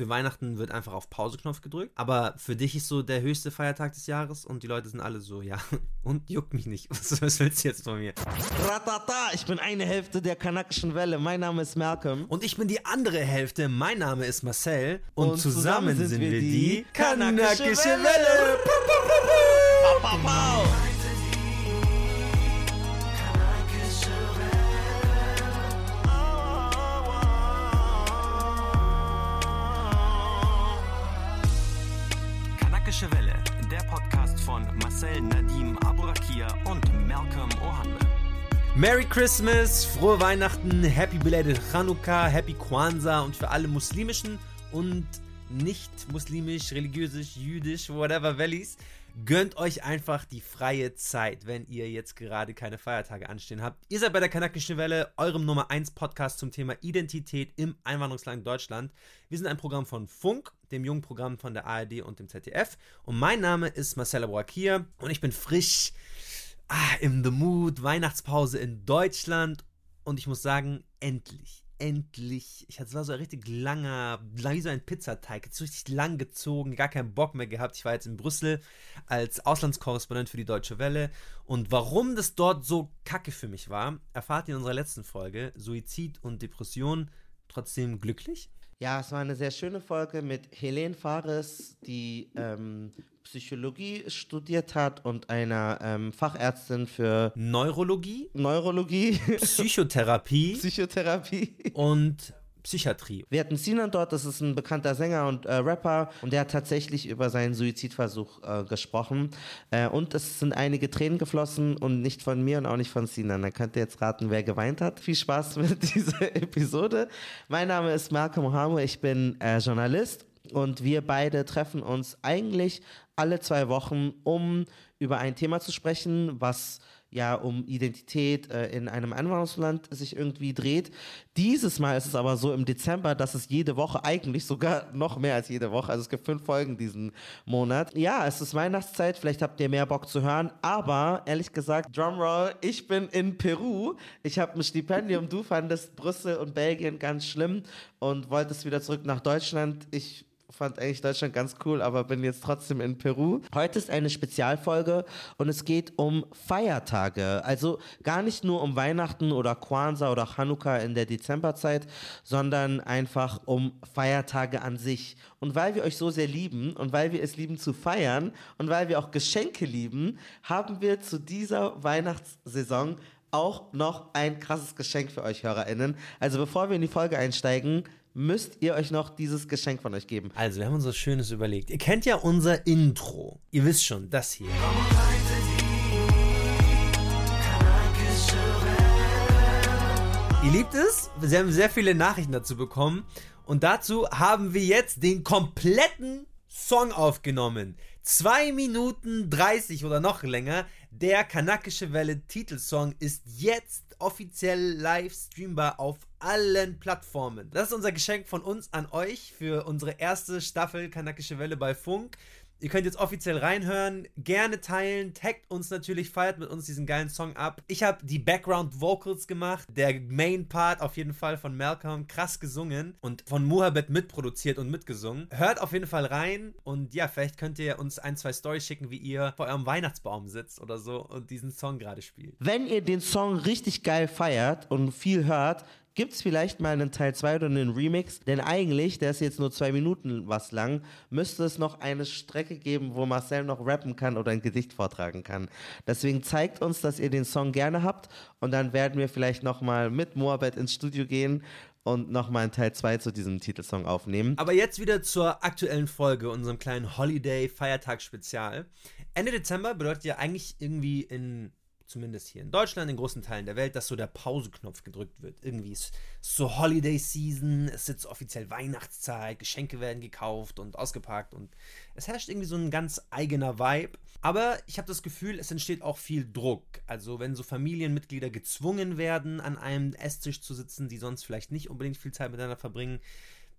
für Weihnachten wird einfach auf Pauseknopf gedrückt. Aber für dich ist so der höchste Feiertag des Jahres und die Leute sind alle so, ja, und juckt mich nicht. Was, was willst du jetzt von mir? Ratata, ich bin eine Hälfte der kanakischen Welle. Mein Name ist Malcolm. Und ich bin die andere Hälfte. Mein Name ist Marcel. Und, Und zusammen, zusammen sind wir die kanakische Welle. Pow, pow, pow. Merry Christmas, frohe Weihnachten, Happy Belated Chanukah, Happy Kwanzaa und für alle muslimischen und nicht muslimisch, religiösisch, jüdisch, whatever Valleys, gönnt euch einfach die freie Zeit, wenn ihr jetzt gerade keine Feiertage anstehen habt. Ihr seid bei der Kanakischen Welle, eurem Nummer 1 Podcast zum Thema Identität im Einwanderungsland Deutschland. Wir sind ein Programm von Funk, dem jungen Programm von der ARD und dem ZDF. Und mein Name ist Marcella Boakir und ich bin frisch ah, im The Mood, Weihnachtspause in Deutschland und ich muss sagen, endlich, endlich. Ich hatte war so ein richtig langer, lang wie so ein Pizzateig, jetzt richtig lang gezogen, gar keinen Bock mehr gehabt. Ich war jetzt in Brüssel als Auslandskorrespondent für die Deutsche Welle und warum das dort so kacke für mich war, erfahrt ihr in unserer letzten Folge. Suizid und Depression, trotzdem glücklich? Ja, es war eine sehr schöne Folge mit Helene Fares, die ähm, Psychologie studiert hat und einer ähm, Fachärztin für Neurologie, Neurologie, Psychotherapie? Psychotherapie. und Psychiatrie. Wir hatten Sinan dort, das ist ein bekannter Sänger und äh, Rapper und der hat tatsächlich über seinen Suizidversuch äh, gesprochen. Äh, und es sind einige Tränen geflossen und nicht von mir und auch nicht von Sinan. Dann könnt ihr jetzt raten, wer geweint hat. Viel Spaß mit dieser Episode. Mein Name ist Malcolm Mohammed, ich bin äh, Journalist und wir beide treffen uns eigentlich alle zwei Wochen, um über ein Thema zu sprechen, was ja um Identität äh, in einem Einwanderungsland sich irgendwie dreht. Dieses Mal ist es aber so im Dezember, dass es jede Woche eigentlich sogar noch mehr als jede Woche, also es gibt fünf Folgen diesen Monat. Ja, es ist Weihnachtszeit, vielleicht habt ihr mehr Bock zu hören, aber ehrlich gesagt, Drumroll, ich bin in Peru, ich habe ein Stipendium, du fandest Brüssel und Belgien ganz schlimm und wolltest wieder zurück nach Deutschland. Ich fand eigentlich Deutschland ganz cool, aber bin jetzt trotzdem in Peru. Heute ist eine Spezialfolge und es geht um Feiertage. Also gar nicht nur um Weihnachten oder Kwanzaa oder Chanukka in der Dezemberzeit, sondern einfach um Feiertage an sich. Und weil wir euch so sehr lieben und weil wir es lieben zu feiern und weil wir auch Geschenke lieben, haben wir zu dieser Weihnachtssaison auch noch ein krasses Geschenk für euch HörerInnen. Also bevor wir in die Folge einsteigen, müsst ihr euch noch dieses Geschenk von euch geben. Also, wir haben uns was Schönes überlegt. Ihr kennt ja unser Intro. Ihr wisst schon, das hier. Ihr liebt es. Wir haben sehr viele Nachrichten dazu bekommen. Und dazu haben wir jetzt den kompletten Song aufgenommen. 2 Minuten 30 oder noch länger. Der Kanakische Welle Titelsong ist jetzt offiziell live streambar auf allen Plattformen. Das ist unser Geschenk von uns an euch für unsere erste Staffel Kanakische Welle bei Funk. Ihr könnt jetzt offiziell reinhören, gerne teilen, taggt uns natürlich, feiert mit uns diesen geilen Song ab. Ich habe die Background Vocals gemacht, der Main Part auf jeden Fall von Malcolm, krass gesungen und von Muhammad mitproduziert und mitgesungen. Hört auf jeden Fall rein und ja, vielleicht könnt ihr uns ein, zwei Storys schicken, wie ihr vor eurem Weihnachtsbaum sitzt oder so und diesen Song gerade spielt. Wenn ihr den Song richtig geil feiert und viel hört, gibt es vielleicht mal einen Teil 2 oder einen Remix, denn eigentlich, der ist jetzt nur zwei Minuten was lang, müsste es noch eine Strecke geben, wo Marcel noch rappen kann oder ein Gedicht vortragen kann. Deswegen zeigt uns, dass ihr den Song gerne habt und dann werden wir vielleicht nochmal mit Moabed ins Studio gehen und nochmal einen Teil 2 zu diesem Titelsong aufnehmen. Aber jetzt wieder zur aktuellen Folge, unserem kleinen Holiday-Feiertagsspezial. Ende Dezember bedeutet ja eigentlich irgendwie in zumindest hier in Deutschland, in großen Teilen der Welt, dass so der Pauseknopf gedrückt wird. Irgendwie ist so Holiday Season, es ist jetzt offiziell Weihnachtszeit, Geschenke werden gekauft und ausgepackt und es herrscht irgendwie so ein ganz eigener Vibe. Aber ich habe das Gefühl, es entsteht auch viel Druck. Also wenn so Familienmitglieder gezwungen werden, an einem Esstisch zu sitzen, die sonst vielleicht nicht unbedingt viel Zeit miteinander verbringen,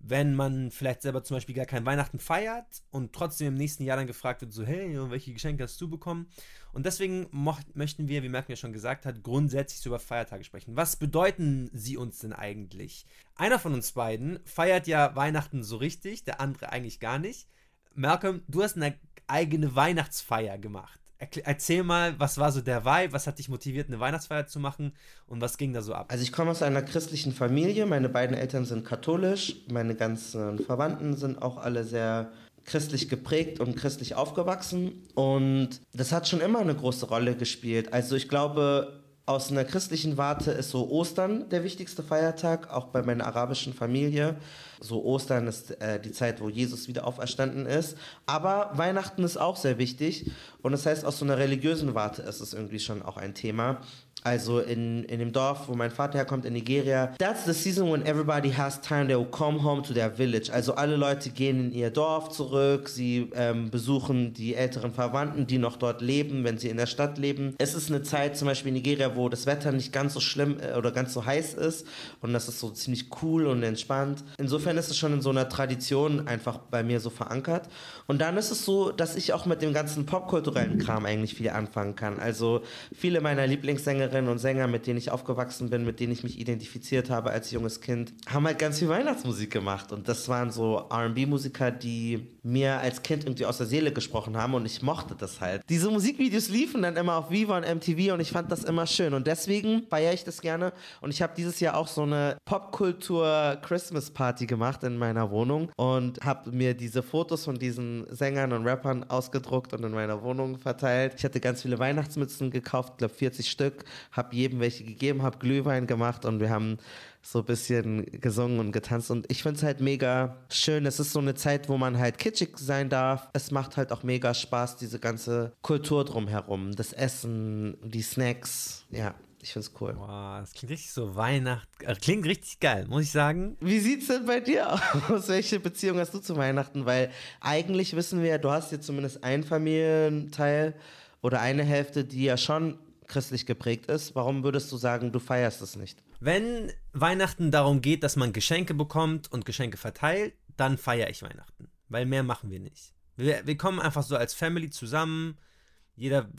wenn man vielleicht selber zum Beispiel gar kein Weihnachten feiert und trotzdem im nächsten Jahr dann gefragt wird, so, hey, welche Geschenke hast du bekommen? Und deswegen möchten wir, wie Merkel ja schon gesagt hat, grundsätzlich so über Feiertage sprechen. Was bedeuten sie uns denn eigentlich? Einer von uns beiden feiert ja Weihnachten so richtig, der andere eigentlich gar nicht. Malcolm, du hast eine eigene Weihnachtsfeier gemacht. Erzähl mal, was war so der Vibe, was hat dich motiviert, eine Weihnachtsfeier zu machen? Und was ging da so ab? Also ich komme aus einer christlichen Familie, meine beiden Eltern sind katholisch, meine ganzen Verwandten sind auch alle sehr christlich geprägt und christlich aufgewachsen. Und das hat schon immer eine große Rolle gespielt. Also ich glaube, aus einer christlichen Warte ist so Ostern der wichtigste Feiertag, auch bei meiner arabischen Familie. So Ostern ist äh, die Zeit, wo Jesus wieder auferstanden ist. Aber Weihnachten ist auch sehr wichtig. Und das heißt, aus so einer religiösen Warte ist es irgendwie schon auch ein Thema. Also in, in dem Dorf, wo mein Vater herkommt, in Nigeria. That's the season when everybody has time, they will come home to their village. Also alle Leute gehen in ihr Dorf zurück, sie ähm, besuchen die älteren Verwandten, die noch dort leben, wenn sie in der Stadt leben. Es ist eine Zeit, zum Beispiel in Nigeria, wo das Wetter nicht ganz so schlimm äh, oder ganz so heiß ist und das ist so ziemlich cool und entspannt. Insofern ist es schon in so einer Tradition einfach bei mir so verankert. Und dann ist es so, dass ich auch mit dem ganzen popkulturellen Kram eigentlich viel anfangen kann. Also viele meiner Lieblingssänger Sängerinnen und Sänger, mit denen ich aufgewachsen bin, mit denen ich mich identifiziert habe als junges Kind, haben halt ganz viel Weihnachtsmusik gemacht. Und das waren so RB-Musiker, die mir als Kind irgendwie aus der Seele gesprochen haben und ich mochte das halt. Diese Musikvideos liefen dann immer auf Viva und MTV und ich fand das immer schön. Und deswegen feiere ich das gerne. Und ich habe dieses Jahr auch so eine Popkultur-Christmas-Party gemacht in meiner Wohnung und habe mir diese Fotos von diesen Sängern und Rappern ausgedruckt und in meiner Wohnung verteilt. Ich hatte ganz viele Weihnachtsmützen gekauft, glaube 40 Stück habe jedem welche gegeben, habe Glühwein gemacht und wir haben so ein bisschen gesungen und getanzt. Und ich finde es halt mega schön. Es ist so eine Zeit, wo man halt kitschig sein darf. Es macht halt auch mega Spaß, diese ganze Kultur drumherum. Das Essen, die Snacks. Ja, ich finde es cool. Wow, das klingt richtig so Weihnacht. Äh, klingt richtig geil, muss ich sagen. Wie sieht es denn bei dir aus? Welche Beziehung hast du zu Weihnachten? Weil eigentlich wissen wir ja, du hast hier zumindest einen Familienteil oder eine Hälfte, die ja schon christlich geprägt ist, warum würdest du sagen, du feierst es nicht? Wenn Weihnachten darum geht, dass man Geschenke bekommt und Geschenke verteilt, dann feiere ich Weihnachten. Weil mehr machen wir nicht. Wir, wir kommen einfach so als Family zusammen. Jeder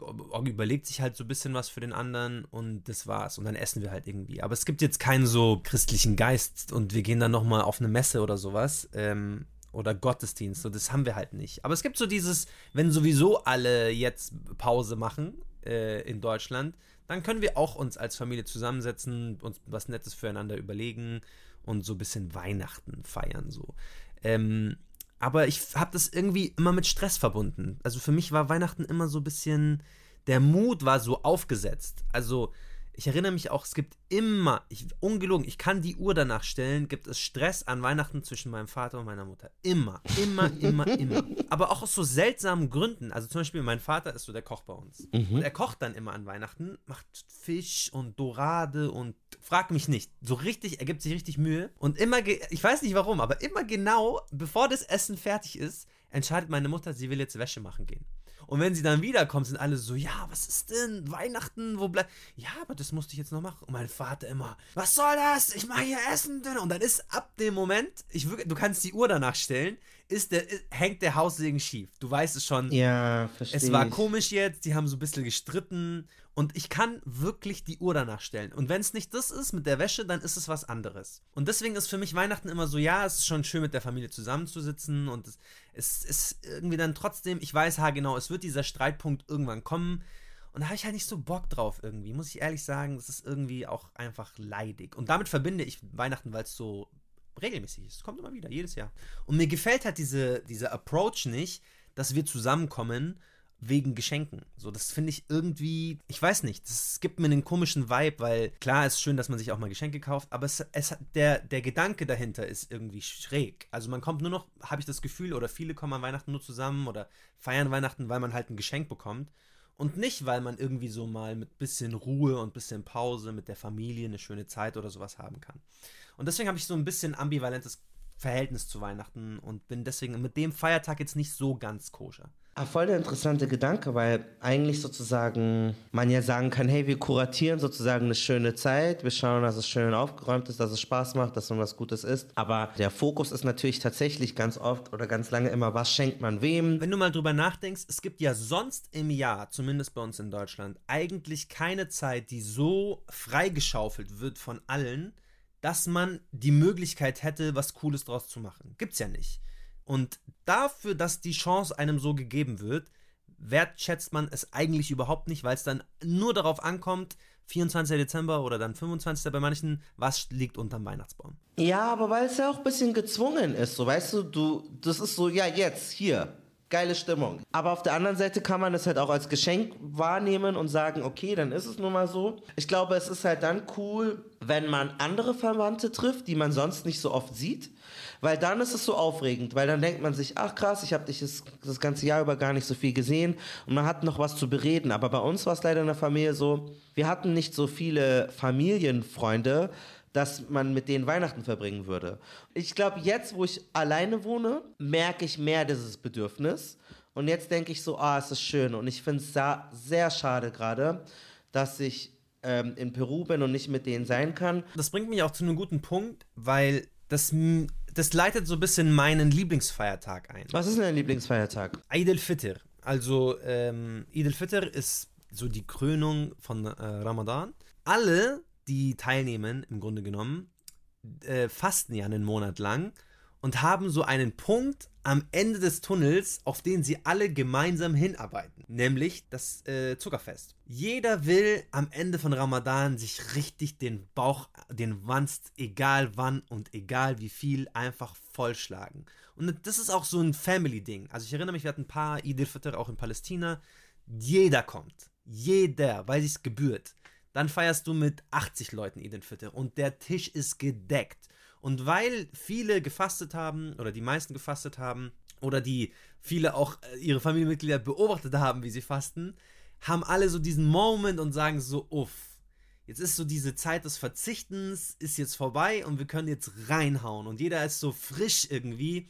überlegt sich halt so ein bisschen was für den anderen und das war's. Und dann essen wir halt irgendwie. Aber es gibt jetzt keinen so christlichen Geist und wir gehen dann nochmal auf eine Messe oder sowas. Ähm, oder Gottesdienst. So, das haben wir halt nicht. Aber es gibt so dieses, wenn sowieso alle jetzt Pause machen äh, in Deutschland, dann können wir auch uns als Familie zusammensetzen, uns was Nettes füreinander überlegen und so ein bisschen Weihnachten feiern. So. Ähm, aber ich habe das irgendwie immer mit Stress verbunden. Also für mich war Weihnachten immer so ein bisschen, der Mut war so aufgesetzt. Also ich erinnere mich auch, es gibt immer, ich, ungelogen, ich kann die Uhr danach stellen, gibt es Stress an Weihnachten zwischen meinem Vater und meiner Mutter. Immer, immer, immer, immer. Aber auch aus so seltsamen Gründen. Also zum Beispiel, mein Vater ist so der Koch bei uns. Mhm. Und er kocht dann immer an Weihnachten, macht Fisch und Dorade und frag mich nicht. So richtig, er gibt sich richtig Mühe. Und immer, ich weiß nicht warum, aber immer genau, bevor das Essen fertig ist, entscheidet meine Mutter, sie will jetzt Wäsche machen gehen. Und wenn sie dann wiederkommt, sind alle so, ja, was ist denn? Weihnachten, wo bleibt. Ja, aber das musste ich jetzt noch machen. Und mein Vater immer, was soll das? Ich mache hier Essen. Und dann ist ab dem Moment, ich wirklich, du kannst die Uhr danach stellen, ist der, hängt der Haussegen schief. Du weißt es schon. Ja, verstehe. Es war komisch jetzt, die haben so ein bisschen gestritten. Und ich kann wirklich die Uhr danach stellen. Und wenn es nicht das ist mit der Wäsche, dann ist es was anderes. Und deswegen ist für mich Weihnachten immer so, ja, es ist schon schön mit der Familie zusammenzusitzen und es, es ist irgendwie dann trotzdem, ich weiß, ha genau, es wird dieser Streitpunkt irgendwann kommen. Und da habe ich halt nicht so Bock drauf irgendwie, muss ich ehrlich sagen. Es ist irgendwie auch einfach leidig. Und damit verbinde ich Weihnachten, weil es so regelmäßig ist. Es kommt immer wieder, jedes Jahr. Und mir gefällt halt diese, dieser Approach nicht, dass wir zusammenkommen wegen Geschenken. So, das finde ich irgendwie, ich weiß nicht, das gibt mir einen komischen Vibe, weil klar ist schön, dass man sich auch mal Geschenke kauft, aber es, es der, der Gedanke dahinter ist irgendwie schräg. Also man kommt nur noch, habe ich das Gefühl, oder viele kommen an Weihnachten nur zusammen oder feiern Weihnachten, weil man halt ein Geschenk bekommt. Und nicht, weil man irgendwie so mal mit bisschen Ruhe und bisschen Pause mit der Familie eine schöne Zeit oder sowas haben kann. Und deswegen habe ich so ein bisschen ambivalentes Verhältnis zu Weihnachten und bin deswegen mit dem Feiertag jetzt nicht so ganz koscher. Ah, voll der interessante Gedanke, weil eigentlich sozusagen man ja sagen kann, hey, wir kuratieren sozusagen eine schöne Zeit, wir schauen, dass es schön aufgeräumt ist, dass es Spaß macht, dass man was Gutes isst. Aber der Fokus ist natürlich tatsächlich ganz oft oder ganz lange immer, was schenkt man wem? Wenn du mal drüber nachdenkst, es gibt ja sonst im Jahr, zumindest bei uns in Deutschland, eigentlich keine Zeit, die so freigeschaufelt wird von allen, dass man die Möglichkeit hätte, was Cooles draus zu machen. Gibt's ja nicht. Und dafür, dass die Chance einem so gegeben wird, wertschätzt man es eigentlich überhaupt nicht, weil es dann nur darauf ankommt, 24. Dezember oder dann 25. bei manchen, was liegt unterm Weihnachtsbaum. Ja, aber weil es ja auch ein bisschen gezwungen ist, so weißt du, du, das ist so, ja, jetzt, hier, geile Stimmung. Aber auf der anderen Seite kann man es halt auch als Geschenk wahrnehmen und sagen, okay, dann ist es nun mal so. Ich glaube, es ist halt dann cool, wenn man andere Verwandte trifft, die man sonst nicht so oft sieht. Weil dann ist es so aufregend, weil dann denkt man sich, ach krass, ich habe dich das, das, ganze Jahr über gar nicht so viel gesehen und man hat noch was zu bereden. Aber bei uns war es leider in der Familie so, wir hatten nicht so viele Familienfreunde, dass man mit denen Weihnachten verbringen würde. Ich glaube, jetzt, wo ich alleine wohne, merke ich mehr dieses Bedürfnis. Und jetzt denke ich so, ah, es ist schön. Und ich finde es sehr, sehr schade gerade, dass ich ähm, in Peru bin und nicht mit denen sein kann. Das bringt mich auch zu einem guten Punkt, weil das das leitet so ein bisschen meinen Lieblingsfeiertag ein. Was ist denn dein Lieblingsfeiertag? Eid al-Fitr. Also ähm, Eid al-Fitr ist so die Krönung von äh, Ramadan. Alle, die teilnehmen, im Grunde genommen, äh, fasten ja einen Monat lang und haben so einen Punkt am Ende des Tunnels, auf den sie alle gemeinsam hinarbeiten, nämlich das äh, Zuckerfest. Jeder will am Ende von Ramadan sich richtig den Bauch, den Wanst, egal wann und egal wie viel, einfach vollschlagen. Und das ist auch so ein Family-Ding. Also ich erinnere mich, wir hatten ein paar Idil auch in Palästina. Jeder kommt. Jeder, weil es gebührt. Dann feierst du mit 80 Leuten Idil Fitr und der Tisch ist gedeckt. Und weil viele gefastet haben oder die meisten gefastet haben oder die viele auch äh, ihre Familienmitglieder beobachtet haben, wie sie fasten, haben alle so diesen Moment und sagen so, uff, jetzt ist so diese Zeit des Verzichtens, ist jetzt vorbei und wir können jetzt reinhauen und jeder ist so frisch irgendwie.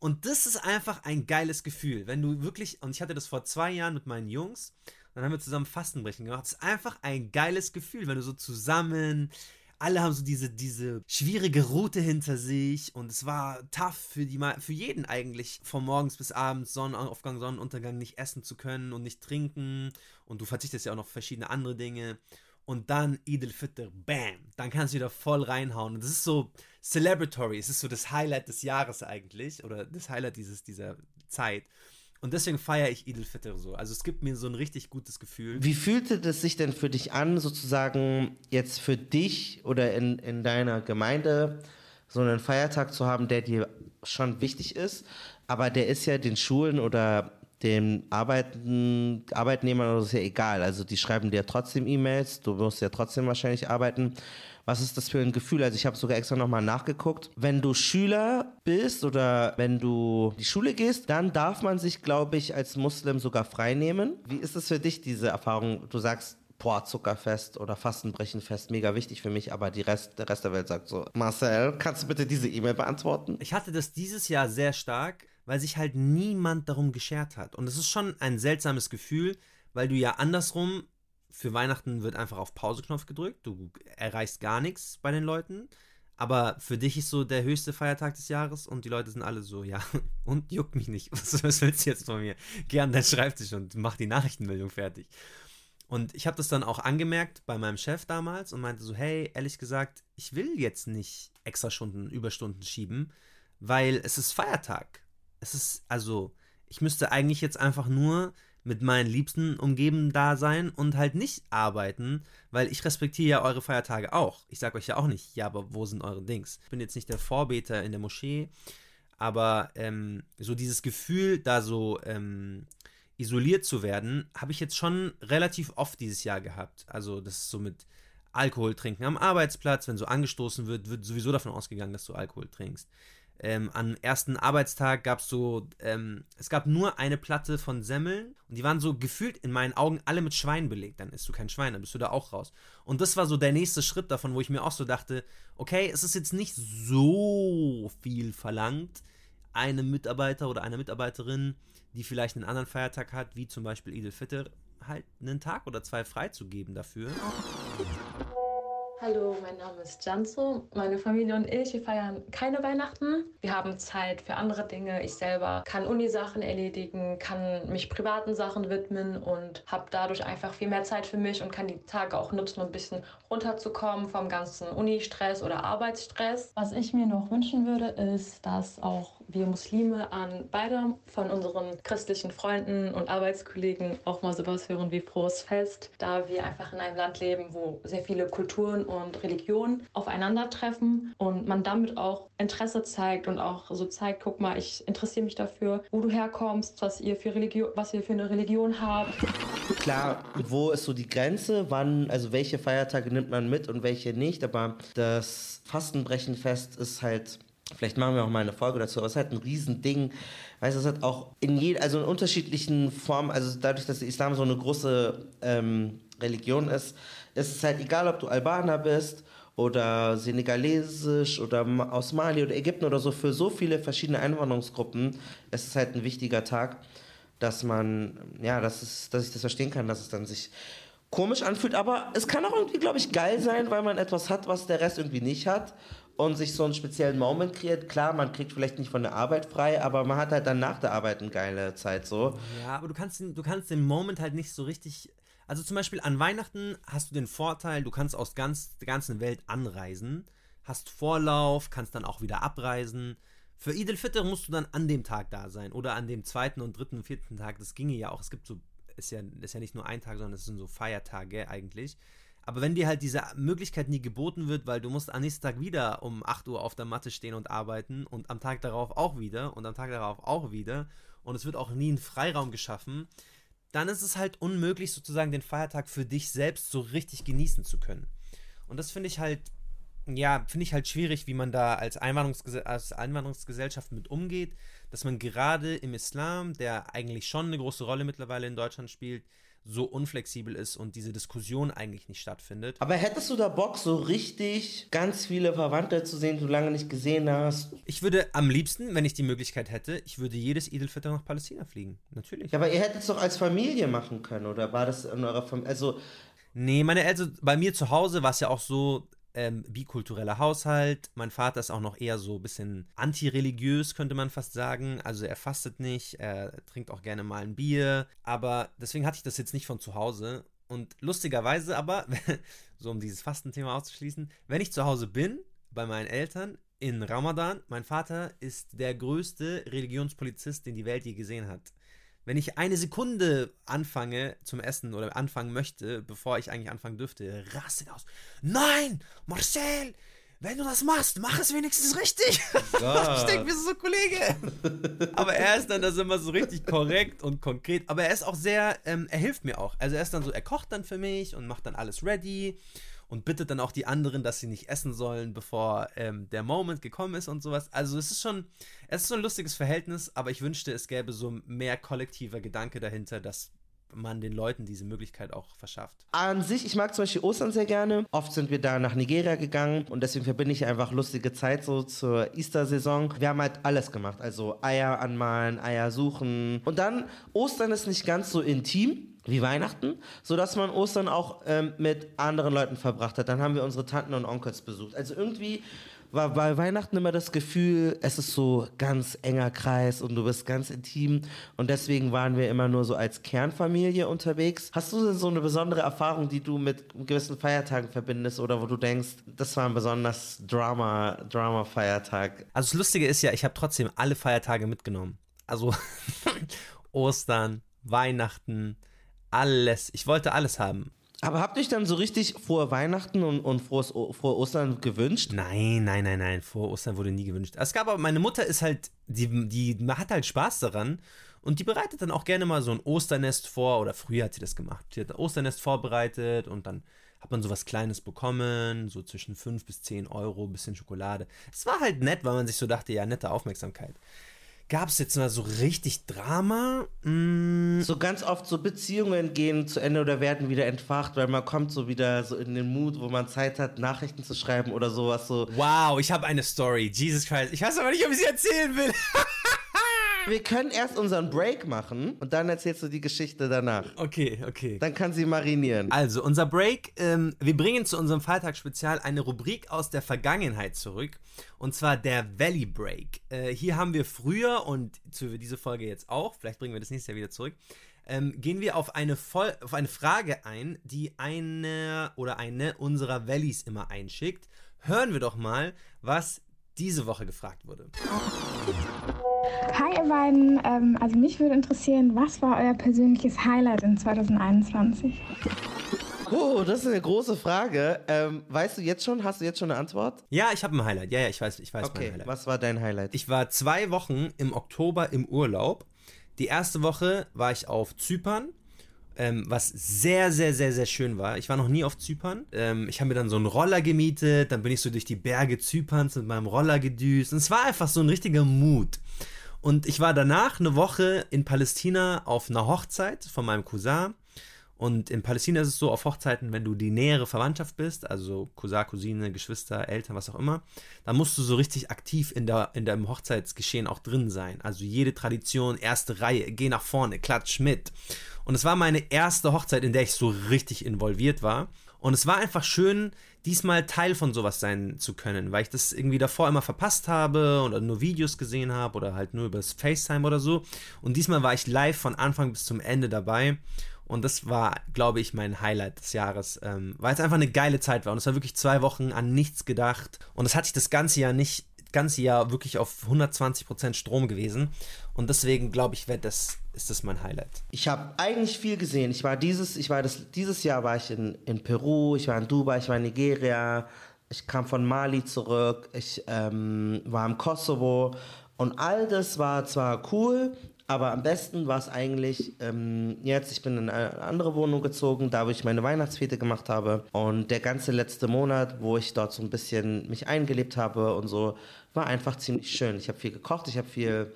Und das ist einfach ein geiles Gefühl, wenn du wirklich, und ich hatte das vor zwei Jahren mit meinen Jungs, dann haben wir zusammen Fastenbrechen gemacht. Es ist einfach ein geiles Gefühl, wenn du so zusammen alle haben so diese, diese schwierige Route hinter sich und es war tough für, die, für jeden eigentlich, von morgens bis abends, Sonnenaufgang, Sonnenuntergang nicht essen zu können und nicht trinken. Und du verzichtest ja auch noch auf verschiedene andere Dinge. Und dann Eid al-Fitr, bam, dann kannst du wieder voll reinhauen. Und das ist so celebratory, es ist so das Highlight des Jahres eigentlich oder das Highlight dieses, dieser Zeit und deswegen feiere ich Idel Fitr so. Also es gibt mir so ein richtig gutes Gefühl. Wie fühlte das sich denn für dich an, sozusagen jetzt für dich oder in, in deiner Gemeinde so einen Feiertag zu haben, der dir schon wichtig ist, aber der ist ja den Schulen oder den Arbeiten, Arbeitnehmern ist ja egal. Also die schreiben dir trotzdem E-Mails, du musst ja trotzdem wahrscheinlich arbeiten. Was ist das für ein Gefühl? Also ich habe sogar extra nochmal nachgeguckt. Wenn du Schüler bist oder wenn du die Schule gehst, dann darf man sich, glaube ich, als Muslim sogar freinehmen. Wie ist es für dich, diese Erfahrung? Du sagst, boah, Zuckerfest oder Fastenbrechenfest, mega wichtig für mich, aber die Rest, der Rest der Welt sagt so, Marcel, kannst du bitte diese E-Mail beantworten? Ich hatte das dieses Jahr sehr stark, weil sich halt niemand darum geschert hat. Und es ist schon ein seltsames Gefühl, weil du ja andersrum für Weihnachten wird einfach auf Pause-Knopf gedrückt. Du erreichst gar nichts bei den Leuten. Aber für dich ist so der höchste Feiertag des Jahres und die Leute sind alle so, ja, und juckt mich nicht. Was, was willst du jetzt von mir? Geh an deinen Schreibtisch und mach die Nachrichtenmeldung fertig. Und ich habe das dann auch angemerkt bei meinem Chef damals und meinte so, hey, ehrlich gesagt, ich will jetzt nicht extra Stunden, Überstunden schieben, weil es ist Feiertag. Es ist, also, ich müsste eigentlich jetzt einfach nur mit meinen Liebsten umgeben da sein und halt nicht arbeiten, weil ich respektiere ja eure Feiertage auch. Ich sage euch ja auch nicht, ja, aber wo sind eure Dings? Ich bin jetzt nicht der Vorbeter in der Moschee, aber ähm, so dieses Gefühl, da so ähm, isoliert zu werden, habe ich jetzt schon relativ oft dieses Jahr gehabt. Also das ist so mit Alkohol trinken am Arbeitsplatz, wenn so angestoßen wird, wird sowieso davon ausgegangen, dass du Alkohol trinkst ähm, am ersten Arbeitstag gab es so, ähm, es gab nur eine Platte von Semmeln und die waren so gefühlt in meinen Augen alle mit Schwein belegt. Dann isst du kein Schwein, dann bist du da auch raus. Und das war so der nächste Schritt davon, wo ich mir auch so dachte, okay, es ist jetzt nicht so viel verlangt, einem Mitarbeiter oder einer Mitarbeiterin, die vielleicht einen anderen Feiertag hat, wie zum Beispiel Idel Fitr, halt einen Tag oder zwei freizugeben dafür. Hallo, mein Name ist Janso. Meine Familie und ich, wir feiern keine Weihnachten. Wir haben Zeit für andere Dinge. Ich selber kann Unisachen erledigen, kann mich privaten Sachen widmen und habe dadurch einfach viel mehr Zeit für mich und kann die Tage auch nutzen, um ein bisschen runterzukommen vom ganzen Uni-Stress oder Arbeitsstress. Was ich mir noch wünschen würde, ist, dass auch wir Muslime an beide von unseren christlichen Freunden und Arbeitskollegen auch mal sowas hören wie frohes Fest, da wir einfach in einem Land leben, wo sehr viele Kulturen und Religionen aufeinandertreffen und man damit auch Interesse zeigt und auch so zeigt, guck mal, ich interessiere mich dafür, wo du herkommst, was ihr für Religion, was ihr für eine Religion habt. Klar, wo ist so die Grenze? Wann, also welche Feiertage nimmt man mit und welche nicht? Aber das Fastenbrechenfest ist halt Vielleicht machen wir auch mal eine Folge dazu, aber es ist halt ein Riesending. Weißt du, es hat auch in je, also in unterschiedlichen Formen, also dadurch, dass der Islam so eine große ähm, Religion ist, ist es halt egal, ob du Albaner bist oder senegalesisch oder aus Mali oder Ägypten oder so, für so viele verschiedene Einwanderungsgruppen ist es halt ein wichtiger Tag, dass man, ja, dass, es, dass ich das verstehen kann, dass es dann sich komisch anfühlt, aber es kann auch irgendwie, glaube ich, geil sein, weil man etwas hat, was der Rest irgendwie nicht hat und sich so einen speziellen Moment kreiert. Klar, man kriegt vielleicht nicht von der Arbeit frei, aber man hat halt dann nach der Arbeit eine geile Zeit so. Ja, aber du kannst, du kannst den Moment halt nicht so richtig. Also zum Beispiel an Weihnachten hast du den Vorteil, du kannst aus ganz, der ganzen Welt anreisen, hast Vorlauf, kannst dann auch wieder abreisen. Für Idel Fitr musst du dann an dem Tag da sein oder an dem zweiten und dritten und vierten Tag. Das ginge ja auch. Es gibt so, ist ja, ist ja nicht nur ein Tag, sondern es sind so Feiertage eigentlich. Aber wenn dir halt diese Möglichkeit nie geboten wird, weil du musst am nächsten Tag wieder um 8 Uhr auf der Matte stehen und arbeiten und am Tag darauf auch wieder und am Tag darauf auch wieder und es wird auch nie ein Freiraum geschaffen, dann ist es halt unmöglich sozusagen den Feiertag für dich selbst so richtig genießen zu können. Und das finde ich halt, ja, finde ich halt schwierig, wie man da als, Einwanderungsges als Einwanderungsgesellschaft mit umgeht, dass man gerade im Islam, der eigentlich schon eine große Rolle mittlerweile in Deutschland spielt, so unflexibel ist und diese Diskussion eigentlich nicht stattfindet. Aber hättest du da Bock, so richtig ganz viele Verwandte zu sehen, die du lange nicht gesehen hast? Ich würde am liebsten, wenn ich die Möglichkeit hätte, ich würde jedes Edelfitr nach Palästina fliegen. Natürlich. Ja, aber ihr hättet es doch als Familie machen können, oder war das in eurer Familie? Also. Nee, meine Eltern, bei mir zu Hause war es ja auch so, ähm, bikultureller Haushalt. Mein Vater ist auch noch eher so ein bisschen antireligiös, könnte man fast sagen. Also er fastet nicht, er trinkt auch gerne mal ein Bier. Aber deswegen hatte ich das jetzt nicht von zu Hause. Und lustigerweise aber, so um dieses Fastenthema auszuschließen, wenn ich zu Hause bin, bei meinen Eltern, in Ramadan, mein Vater ist der größte Religionspolizist, den die Welt je gesehen hat wenn ich eine Sekunde anfange zum Essen oder anfangen möchte, bevor ich eigentlich anfangen dürfte, rastet aus. Nein, Marcel, wenn du das machst, mach es wenigstens richtig. ich denke mir so, Kollege. Aber er ist dann das immer so richtig korrekt und konkret. Aber er ist auch sehr, ähm, er hilft mir auch. Also er ist dann so, er kocht dann für mich und macht dann alles ready und bittet dann auch die anderen, dass sie nicht essen sollen, bevor ähm, der Moment gekommen ist und sowas. Also es ist schon, es ist so ein lustiges Verhältnis, aber ich wünschte, es gäbe so mehr kollektiver Gedanke dahinter, dass man den Leuten diese Möglichkeit auch verschafft. An sich, ich mag zum Beispiel Ostern sehr gerne. Oft sind wir da nach Nigeria gegangen und deswegen verbinde ich einfach lustige Zeit so zur Easter-Saison. Wir haben halt alles gemacht, also Eier anmalen, Eier suchen. Und dann, Ostern ist nicht ganz so intim, wie Weihnachten, sodass man Ostern auch ähm, mit anderen Leuten verbracht hat. Dann haben wir unsere Tanten und Onkels besucht. Also irgendwie war bei Weihnachten immer das Gefühl, es ist so ganz enger Kreis und du bist ganz intim und deswegen waren wir immer nur so als Kernfamilie unterwegs. Hast du denn so eine besondere Erfahrung, die du mit gewissen Feiertagen verbindest oder wo du denkst, das war ein besonders Drama, Drama-Feiertag? Also das Lustige ist ja, ich habe trotzdem alle Feiertage mitgenommen. Also Ostern, Weihnachten, alles. Ich wollte alles haben. Aber habt ihr euch dann so richtig frohe Weihnachten und, und frohes, frohe Ostern gewünscht? Nein, nein, nein, nein. Frohe Ostern wurde nie gewünscht. Es gab aber, meine Mutter ist halt, die, die hat halt Spaß daran. Und die bereitet dann auch gerne mal so ein Osternest vor. Oder früher hat sie das gemacht. Sie hat ein Osternest vorbereitet und dann hat man sowas Kleines bekommen, so zwischen 5 bis 10 Euro, bisschen Schokolade. Es war halt nett, weil man sich so dachte, ja, nette Aufmerksamkeit. Gab es jetzt mal so richtig Drama? Mm, So ganz oft so Beziehungen gehen zu Ende oder werden wieder entfacht, weil man kommt so wieder so in den Mut, wo man Zeit hat, Nachrichten zu schreiben oder sowas so. wow, ich habe eine Story. Jesus Christ. Ich weiß aber nicht, ob ich sie erzählen will. Wir können erst unseren Break machen und dann erzählst du die Geschichte danach. Okay, okay. Dann kann sie marinieren. Also, unser Break, ähm, wir bringen zu unserem Freitagsspezial eine Rubrik aus der Vergangenheit zurück. Und zwar der Valley Break. Äh, hier haben wir früher und zu diese Folge jetzt auch, vielleicht bringen wir das nächstes Jahr wieder zurück, ähm, gehen wir auf eine, Vol auf eine Frage ein, die eine oder eine unserer Valleys immer einschickt. Hören wir doch mal, was diese Woche gefragt wurde. Hi ihr beiden, ähm, also mich würde interessieren, was war euer persönliches Highlight in 2021? Oh, das ist eine große Frage. Ähm, weißt du jetzt schon, hast du jetzt schon eine Antwort? Ja, ich habe ein Highlight. Ja, ja, ich weiß, ich weiß mein Okay, Highlight. was war dein Highlight? Ich war zwei Wochen im Oktober im Urlaub. Die erste Woche war ich auf Zypern, ähm, was sehr, sehr, sehr, sehr schön war. Ich war noch nie auf Zypern. Ähm, ich habe mir dann so einen Roller gemietet, dann bin ich so durch die Berge Zyperns mit meinem Roller gedüst. Und es war einfach so ein richtiger Mut. Und ich war danach eine Woche in Palästina auf einer Hochzeit von meinem Cousin. Und in Palästina ist es so, auf Hochzeiten, wenn du die nähere Verwandtschaft bist, also Cousin, Cousine, Geschwister, Eltern, was auch immer, dann musst du so richtig aktiv in, der, in deinem Hochzeitsgeschehen auch drin sein. Also jede Tradition, erste Reihe, geh nach vorne, klatsch mit. Und es war meine erste Hochzeit, in der ich so richtig involviert war. Und es war einfach schön, diesmal Teil von sowas sein zu können, weil ich das irgendwie davor immer verpasst habe oder nur Videos gesehen habe oder halt nur über das FaceTime oder so. Und diesmal war ich live von Anfang bis zum Ende dabei. Und das war, glaube ich, mein Highlight des Jahres, ähm, weil es einfach eine geile Zeit war. Und es war wirklich zwei Wochen an nichts gedacht. Und es hat sich das ganze Jahr nicht, ganze Jahr wirklich auf 120% Strom gewesen. Und deswegen, glaube ich, wird das, ist das mein Highlight. Ich habe eigentlich viel gesehen. Ich war dieses, ich war das, dieses Jahr war ich in, in Peru, ich war in Dubai, ich war in Nigeria, ich kam von Mali zurück, ich ähm, war im Kosovo und all das war zwar cool, aber am besten war es eigentlich ähm, jetzt, ich bin in eine andere Wohnung gezogen, da wo ich meine Weihnachtsfete gemacht habe und der ganze letzte Monat, wo ich dort so ein bisschen mich eingelebt habe und so, war einfach ziemlich schön. Ich habe viel gekocht, ich habe viel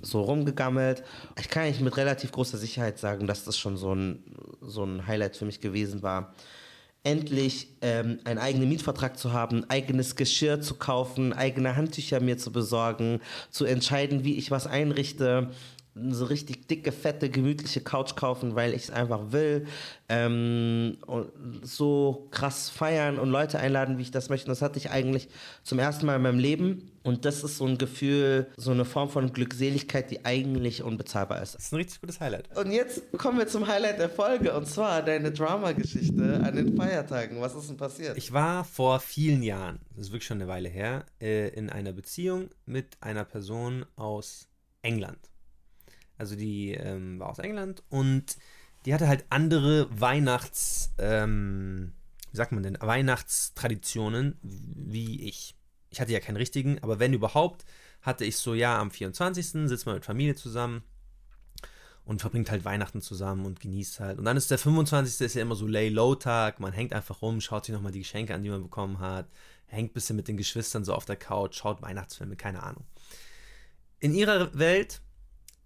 so rumgegammelt. Ich kann eigentlich mit relativ großer Sicherheit sagen, dass das schon so ein, so ein Highlight für mich gewesen war. Endlich ähm, einen eigenen Mietvertrag zu haben, eigenes Geschirr zu kaufen, eigene Handtücher mir zu besorgen, zu entscheiden, wie ich was einrichte, so richtig dicke, fette, gemütliche Couch kaufen, weil ich es einfach will. Ähm, und so krass feiern und Leute einladen, wie ich das möchte. Das hatte ich eigentlich zum ersten Mal in meinem Leben. Und das ist so ein Gefühl, so eine Form von Glückseligkeit, die eigentlich unbezahlbar ist. Das ist ein richtig gutes Highlight. Und jetzt kommen wir zum Highlight der Folge und zwar deine Drama-Geschichte an den Feiertagen. Was ist denn passiert? Ich war vor vielen Jahren, das ist wirklich schon eine Weile her, äh, in einer Beziehung mit einer Person aus England. Also die ähm, war aus England und die hatte halt andere Weihnachts, ähm, wie sagt man denn, Weihnachtstraditionen wie ich. Ich hatte ja keinen richtigen, aber wenn überhaupt, hatte ich so, ja, am 24. sitzt man mit Familie zusammen und verbringt halt Weihnachten zusammen und genießt halt. Und dann ist der 25. ist ja immer so Lay-Low-Tag, man hängt einfach rum, schaut sich nochmal die Geschenke an, die man bekommen hat, hängt ein bisschen mit den Geschwistern so auf der Couch, schaut Weihnachtsfilme, keine Ahnung. In ihrer Welt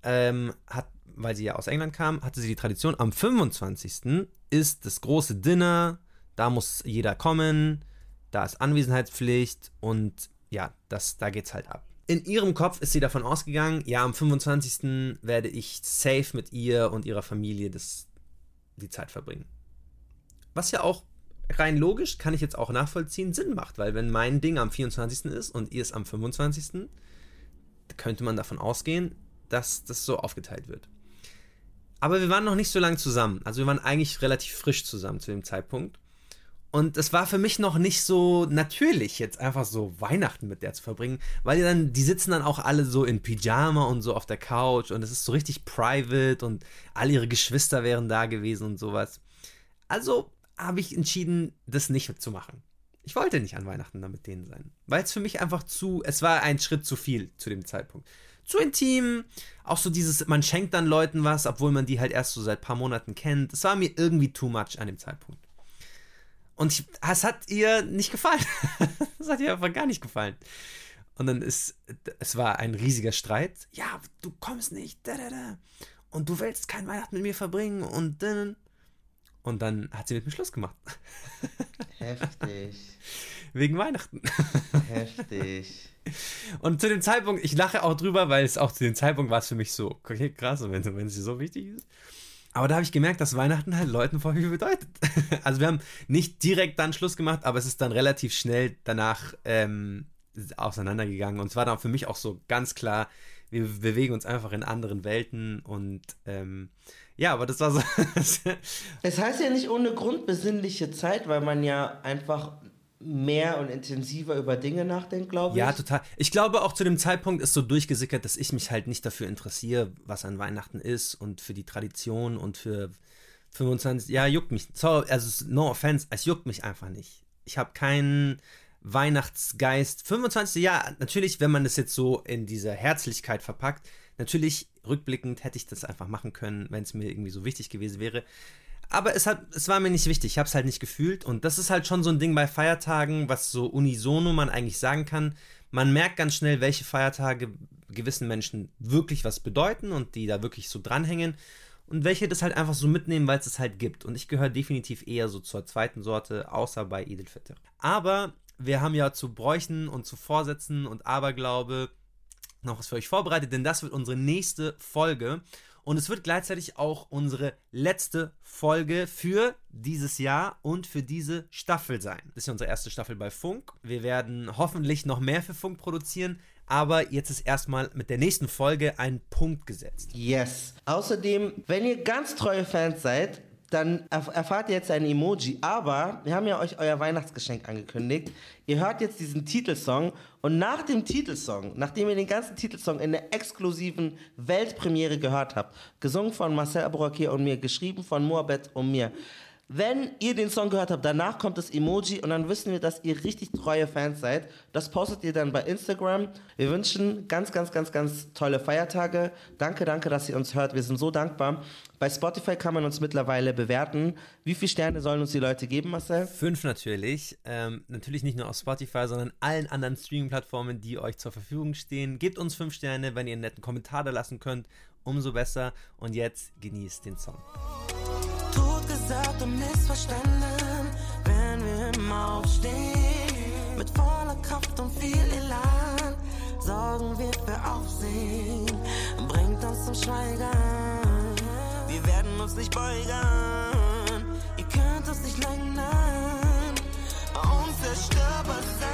ähm, hat, weil sie ja aus England kam, hatte sie die Tradition, am 25. ist das große Dinner, da muss jeder kommen, da ist Anwesenheitspflicht und ja, das, da geht's halt ab. In ihrem Kopf ist sie davon ausgegangen, ja, am 25. werde ich safe mit ihr und ihrer Familie das, die Zeit verbringen. Was ja auch rein logisch, kann ich jetzt auch nachvollziehen, Sinn macht, weil wenn mein Ding am 24. ist und ihr es am 25., könnte man davon ausgehen, dass das so aufgeteilt wird. Aber wir waren noch nicht so lange zusammen. Also wir waren eigentlich relativ frisch zusammen zu dem Zeitpunkt. Und es war für mich noch nicht so natürlich, jetzt einfach so Weihnachten mit der zu verbringen, weil die dann, die sitzen dann auch alle so in Pyjama und so auf der Couch und es ist so richtig private und all ihre Geschwister wären da gewesen und sowas. Also habe ich entschieden, das nicht zu machen. Ich wollte nicht an Weihnachten da mit denen sein, weil es für mich einfach zu, es war ein Schritt zu viel zu dem Zeitpunkt. Zu intim, auch so dieses, man schenkt dann Leuten was, obwohl man die halt erst so seit ein paar Monaten kennt. Es war mir irgendwie too much an dem Zeitpunkt. Und ich, es hat ihr nicht gefallen. Es hat ihr einfach gar nicht gefallen. Und dann ist, es war ein riesiger Streit. Ja, du kommst nicht. Da, da, da. Und du willst kein Weihnachten mit mir verbringen. Und dann. Und dann hat sie mit mir Schluss gemacht. Heftig. Wegen Weihnachten. Heftig. Und zu dem Zeitpunkt, ich lache auch drüber, weil es auch zu dem Zeitpunkt war es für mich so, okay, krass, wenn, wenn es dir so wichtig ist. Aber da habe ich gemerkt, dass Weihnachten halt Leuten voll viel bedeutet. Also wir haben nicht direkt dann Schluss gemacht, aber es ist dann relativ schnell danach ähm, auseinandergegangen. Und es war dann für mich auch so ganz klar, wir bewegen uns einfach in anderen Welten und ähm, ja, aber das war so. Es heißt ja nicht ohne Grund besinnliche Zeit, weil man ja einfach mehr und intensiver über Dinge nachdenkt, glaube ich. Ja, total. Ich glaube, auch zu dem Zeitpunkt ist so durchgesickert, dass ich mich halt nicht dafür interessiere, was an Weihnachten ist und für die Tradition und für 25. Ja, juckt mich. So, also, no offense, es juckt mich einfach nicht. Ich habe keinen Weihnachtsgeist. 25. Ja, natürlich, wenn man das jetzt so in dieser Herzlichkeit verpackt, natürlich rückblickend hätte ich das einfach machen können, wenn es mir irgendwie so wichtig gewesen wäre. Aber es, hat, es war mir nicht wichtig, ich habe es halt nicht gefühlt. Und das ist halt schon so ein Ding bei Feiertagen, was so unisono man eigentlich sagen kann. Man merkt ganz schnell, welche Feiertage gewissen Menschen wirklich was bedeuten und die da wirklich so dranhängen. Und welche das halt einfach so mitnehmen, weil es es halt gibt. Und ich gehöre definitiv eher so zur zweiten Sorte, außer bei Fitr. Aber wir haben ja zu Bräuchen und zu Vorsätzen und Aberglaube noch was für euch vorbereitet, denn das wird unsere nächste Folge. Und es wird gleichzeitig auch unsere letzte Folge für dieses Jahr und für diese Staffel sein. Das ist ja unsere erste Staffel bei Funk. Wir werden hoffentlich noch mehr für Funk produzieren. Aber jetzt ist erstmal mit der nächsten Folge ein Punkt gesetzt. Yes. Außerdem, wenn ihr ganz treue Fans seid, dann erf erfahrt ihr jetzt ein Emoji. Aber wir haben ja euch euer Weihnachtsgeschenk angekündigt. Ihr hört jetzt diesen Titelsong und nach dem Titelsong, nachdem ihr den ganzen Titelsong in der exklusiven Weltpremiere gehört habt, gesungen von Marcel Abourakir und mir, geschrieben von Moabed und mir, wenn ihr den Song gehört habt, danach kommt das Emoji und dann wissen wir, dass ihr richtig treue Fans seid. Das postet ihr dann bei Instagram. Wir wünschen ganz, ganz, ganz, ganz tolle Feiertage. Danke, danke, dass ihr uns hört. Wir sind so dankbar. Bei Spotify kann man uns mittlerweile bewerten. Wie viele Sterne sollen uns die Leute geben, Marcel? Fünf natürlich. Ähm, natürlich nicht nur auf Spotify, sondern allen anderen Streaming-Plattformen, die euch zur Verfügung stehen. Gebt uns fünf Sterne, wenn ihr einen netten Kommentar da lassen könnt. Umso besser. Und jetzt genießt den Song gesagt und missverstanden, wenn wir immer aufstehen. Mit voller Kraft und viel Elan sorgen wir für Aufsehen, bringt uns zum Schweigen. Wir werden uns nicht beugen, ihr könnt uns nicht leugnen. Unzerstörbar sein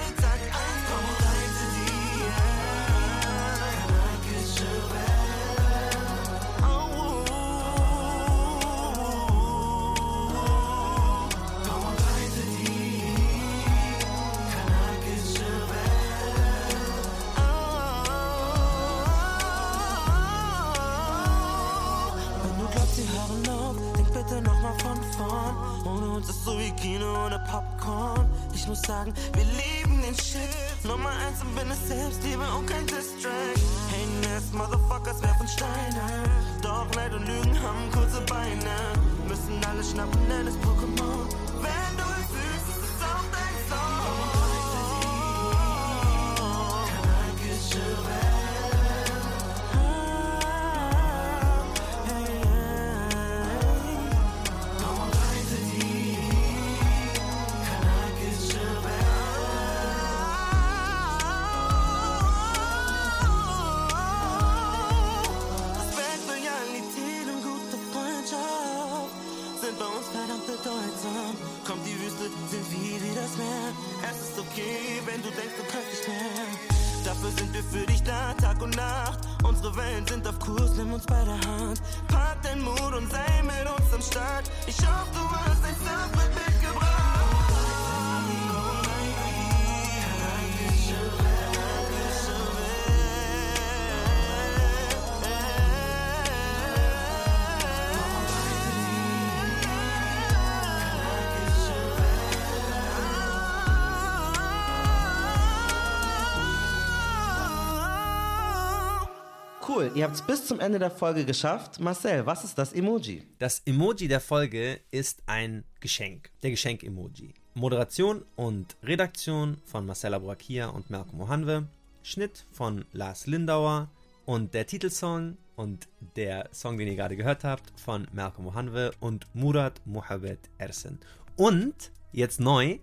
ihr habt es bis zum Ende der Folge geschafft. Marcel, was ist das Emoji? Das Emoji der Folge ist ein Geschenk. Der Geschenk-Emoji. Moderation und Redaktion von Marcella Boakia und Malcolm Mohanwe. Schnitt von Lars Lindauer. Und der Titelsong und der Song, den ihr gerade gehört habt, von Malcolm Mohanwe und Murat Mohamed Ersen. Und jetzt neu,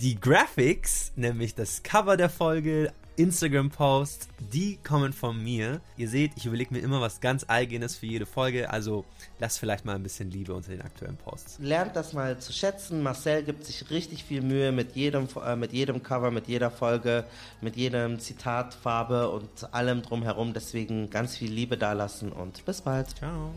die Graphics, nämlich das Cover der Folge, Instagram-Posts, die kommen von mir. Ihr seht, ich überlege mir immer was ganz Eigenes für jede Folge, also lasst vielleicht mal ein bisschen Liebe unter den aktuellen Posts. Lernt das mal zu schätzen. Marcel gibt sich richtig viel Mühe mit jedem, äh, mit jedem Cover, mit jeder Folge, mit jedem Zitat, Farbe und allem drumherum. Deswegen ganz viel Liebe dalassen und bis bald. Ciao.